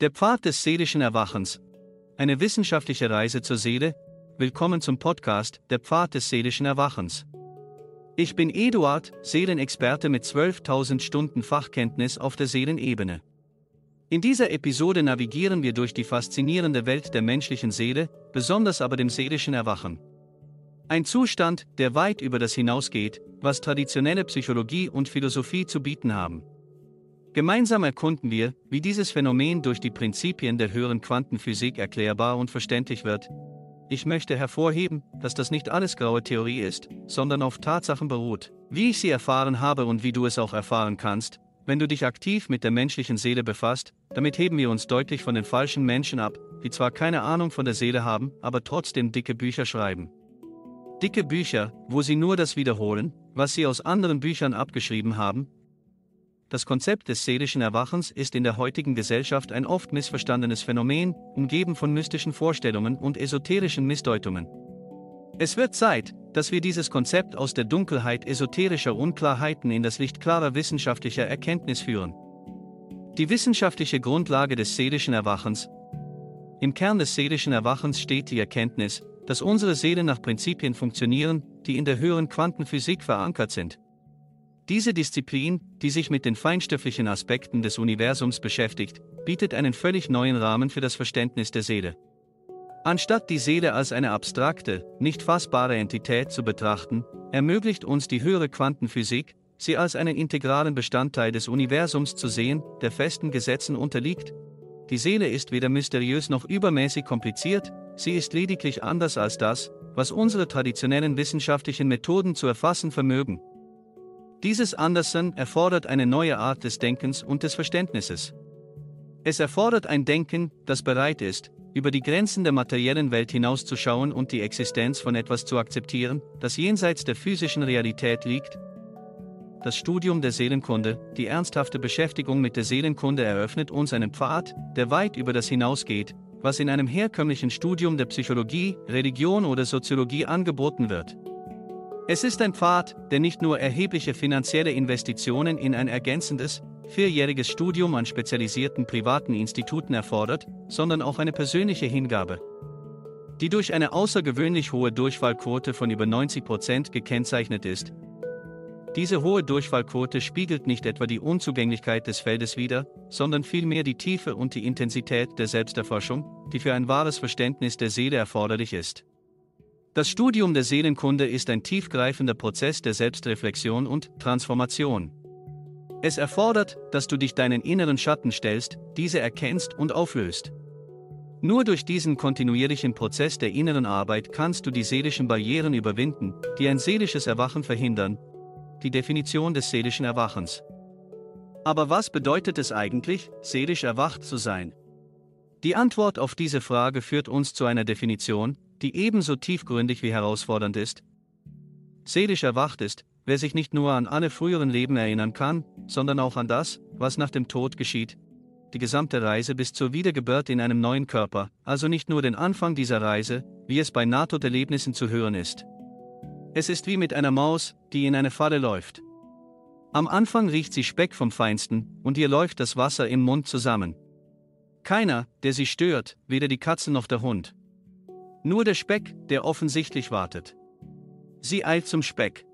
Der Pfad des seelischen Erwachens. Eine wissenschaftliche Reise zur Seele. Willkommen zum Podcast Der Pfad des seelischen Erwachens. Ich bin Eduard, Seelenexperte mit 12.000 Stunden Fachkenntnis auf der Seelenebene. In dieser Episode navigieren wir durch die faszinierende Welt der menschlichen Seele, besonders aber dem seelischen Erwachen. Ein Zustand, der weit über das hinausgeht, was traditionelle Psychologie und Philosophie zu bieten haben. Gemeinsam erkunden wir, wie dieses Phänomen durch die Prinzipien der höheren Quantenphysik erklärbar und verständlich wird. Ich möchte hervorheben, dass das nicht alles graue Theorie ist, sondern auf Tatsachen beruht, wie ich sie erfahren habe und wie du es auch erfahren kannst, wenn du dich aktiv mit der menschlichen Seele befasst, damit heben wir uns deutlich von den falschen Menschen ab, die zwar keine Ahnung von der Seele haben, aber trotzdem dicke Bücher schreiben. Dicke Bücher, wo sie nur das wiederholen, was sie aus anderen Büchern abgeschrieben haben, das Konzept des seelischen Erwachens ist in der heutigen Gesellschaft ein oft missverstandenes Phänomen, umgeben von mystischen Vorstellungen und esoterischen Missdeutungen. Es wird Zeit, dass wir dieses Konzept aus der Dunkelheit esoterischer Unklarheiten in das Licht klarer wissenschaftlicher Erkenntnis führen. Die wissenschaftliche Grundlage des seelischen Erwachens. Im Kern des seelischen Erwachens steht die Erkenntnis, dass unsere Seelen nach Prinzipien funktionieren, die in der höheren Quantenphysik verankert sind. Diese Disziplin, die sich mit den feinstofflichen Aspekten des Universums beschäftigt, bietet einen völlig neuen Rahmen für das Verständnis der Seele. Anstatt die Seele als eine abstrakte, nicht fassbare Entität zu betrachten, ermöglicht uns die höhere Quantenphysik, sie als einen integralen Bestandteil des Universums zu sehen, der festen Gesetzen unterliegt. Die Seele ist weder mysteriös noch übermäßig kompliziert, sie ist lediglich anders als das, was unsere traditionellen wissenschaftlichen Methoden zu erfassen vermögen. Dieses Andersen erfordert eine neue Art des Denkens und des Verständnisses. Es erfordert ein Denken, das bereit ist, über die Grenzen der materiellen Welt hinauszuschauen und die Existenz von etwas zu akzeptieren, das jenseits der physischen Realität liegt. Das Studium der Seelenkunde, die ernsthafte Beschäftigung mit der Seelenkunde eröffnet uns einen Pfad, der weit über das hinausgeht, was in einem herkömmlichen Studium der Psychologie, Religion oder Soziologie angeboten wird. Es ist ein Pfad, der nicht nur erhebliche finanzielle Investitionen in ein ergänzendes, vierjähriges Studium an spezialisierten privaten Instituten erfordert, sondern auch eine persönliche Hingabe. Die durch eine außergewöhnlich hohe Durchfallquote von über 90 Prozent gekennzeichnet ist. Diese hohe Durchfallquote spiegelt nicht etwa die Unzugänglichkeit des Feldes wider, sondern vielmehr die Tiefe und die Intensität der Selbsterforschung, die für ein wahres Verständnis der Seele erforderlich ist. Das Studium der Seelenkunde ist ein tiefgreifender Prozess der Selbstreflexion und Transformation. Es erfordert, dass du dich deinen inneren Schatten stellst, diese erkennst und auflöst. Nur durch diesen kontinuierlichen Prozess der inneren Arbeit kannst du die seelischen Barrieren überwinden, die ein seelisches Erwachen verhindern. Die Definition des seelischen Erwachens. Aber was bedeutet es eigentlich, seelisch erwacht zu sein? Die Antwort auf diese Frage führt uns zu einer Definition, die ebenso tiefgründig wie herausfordernd ist. Seelisch erwacht ist, wer sich nicht nur an alle früheren Leben erinnern kann, sondern auch an das, was nach dem Tod geschieht. Die gesamte Reise bis zur Wiedergeburt in einem neuen Körper, also nicht nur den Anfang dieser Reise, wie es bei Nahtoderlebnissen zu hören ist. Es ist wie mit einer Maus, die in eine Falle läuft. Am Anfang riecht sie Speck vom Feinsten, und ihr läuft das Wasser im Mund zusammen. Keiner, der sie stört, weder die Katze noch der Hund. Nur der Speck, der offensichtlich wartet. Sie eilt zum Speck.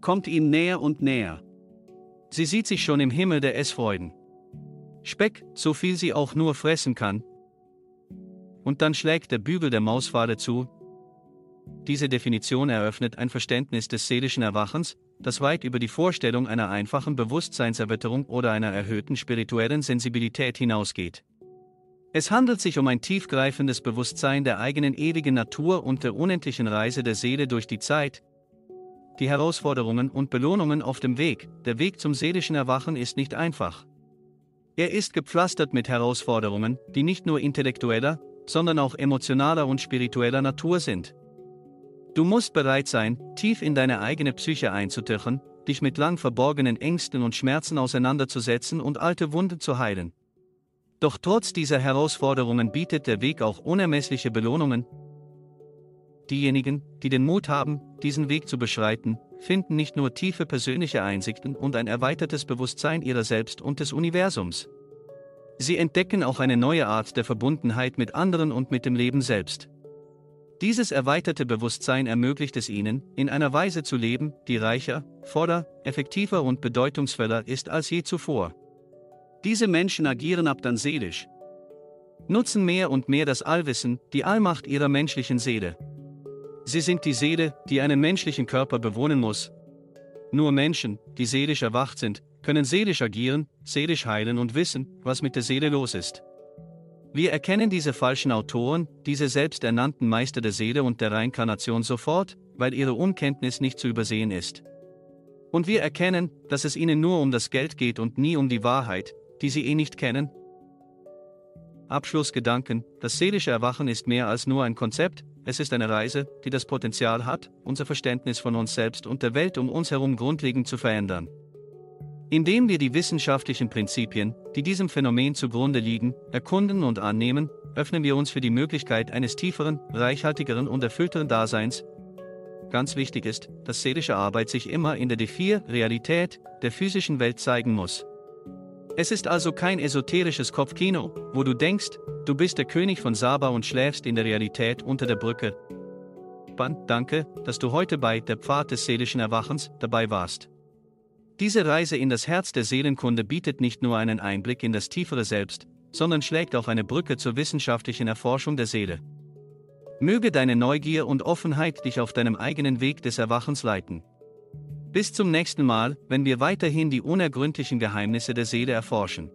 Kommt ihm näher und näher. Sie sieht sich schon im Himmel der Essfreuden. Speck, so viel sie auch nur fressen kann. Und dann schlägt der Bügel der Mausfade zu. Diese Definition eröffnet ein Verständnis des seelischen Erwachens, das weit über die Vorstellung einer einfachen Bewusstseinserweiterung oder einer erhöhten spirituellen Sensibilität hinausgeht. Es handelt sich um ein tiefgreifendes Bewusstsein der eigenen ewigen Natur und der unendlichen Reise der Seele durch die Zeit. Die Herausforderungen und Belohnungen auf dem Weg, der Weg zum seelischen Erwachen ist nicht einfach. Er ist gepflastert mit Herausforderungen, die nicht nur intellektueller, sondern auch emotionaler und spiritueller Natur sind. Du musst bereit sein, tief in deine eigene Psyche einzutauchen, dich mit lang verborgenen Ängsten und Schmerzen auseinanderzusetzen und alte Wunden zu heilen. Doch trotz dieser Herausforderungen bietet der Weg auch unermessliche Belohnungen. Diejenigen, die den Mut haben, diesen Weg zu beschreiten, finden nicht nur tiefe persönliche Einsichten und ein erweitertes Bewusstsein ihrer selbst und des Universums. Sie entdecken auch eine neue Art der Verbundenheit mit anderen und mit dem Leben selbst. Dieses erweiterte Bewusstsein ermöglicht es ihnen, in einer Weise zu leben, die reicher, voller, effektiver und bedeutungsvoller ist als je zuvor. Diese Menschen agieren ab dann seelisch. Nutzen mehr und mehr das Allwissen, die Allmacht ihrer menschlichen Seele. Sie sind die Seele, die einen menschlichen Körper bewohnen muss. Nur Menschen, die seelisch erwacht sind, können seelisch agieren, seelisch heilen und wissen, was mit der Seele los ist. Wir erkennen diese falschen Autoren, diese selbsternannten Meister der Seele und der Reinkarnation sofort, weil ihre Unkenntnis nicht zu übersehen ist. Und wir erkennen, dass es ihnen nur um das Geld geht und nie um die Wahrheit, die sie eh nicht kennen. Abschlussgedanken, das seelische Erwachen ist mehr als nur ein Konzept, es ist eine Reise, die das Potenzial hat, unser Verständnis von uns selbst und der Welt um uns herum grundlegend zu verändern. Indem wir die wissenschaftlichen Prinzipien, die diesem Phänomen zugrunde liegen, erkunden und annehmen, öffnen wir uns für die Möglichkeit eines tieferen, reichhaltigeren und erfüllteren Daseins. Ganz wichtig ist, dass seelische Arbeit sich immer in der D4-Realität der physischen Welt zeigen muss. Es ist also kein esoterisches Kopfkino, wo du denkst, du bist der König von Saba und schläfst in der Realität unter der Brücke. Danke, dass du heute bei der Pfad des seelischen Erwachens dabei warst. Diese Reise in das Herz der Seelenkunde bietet nicht nur einen Einblick in das tiefere Selbst, sondern schlägt auch eine Brücke zur wissenschaftlichen Erforschung der Seele. Möge deine Neugier und Offenheit dich auf deinem eigenen Weg des Erwachens leiten. Bis zum nächsten Mal, wenn wir weiterhin die unergründlichen Geheimnisse der Seele erforschen.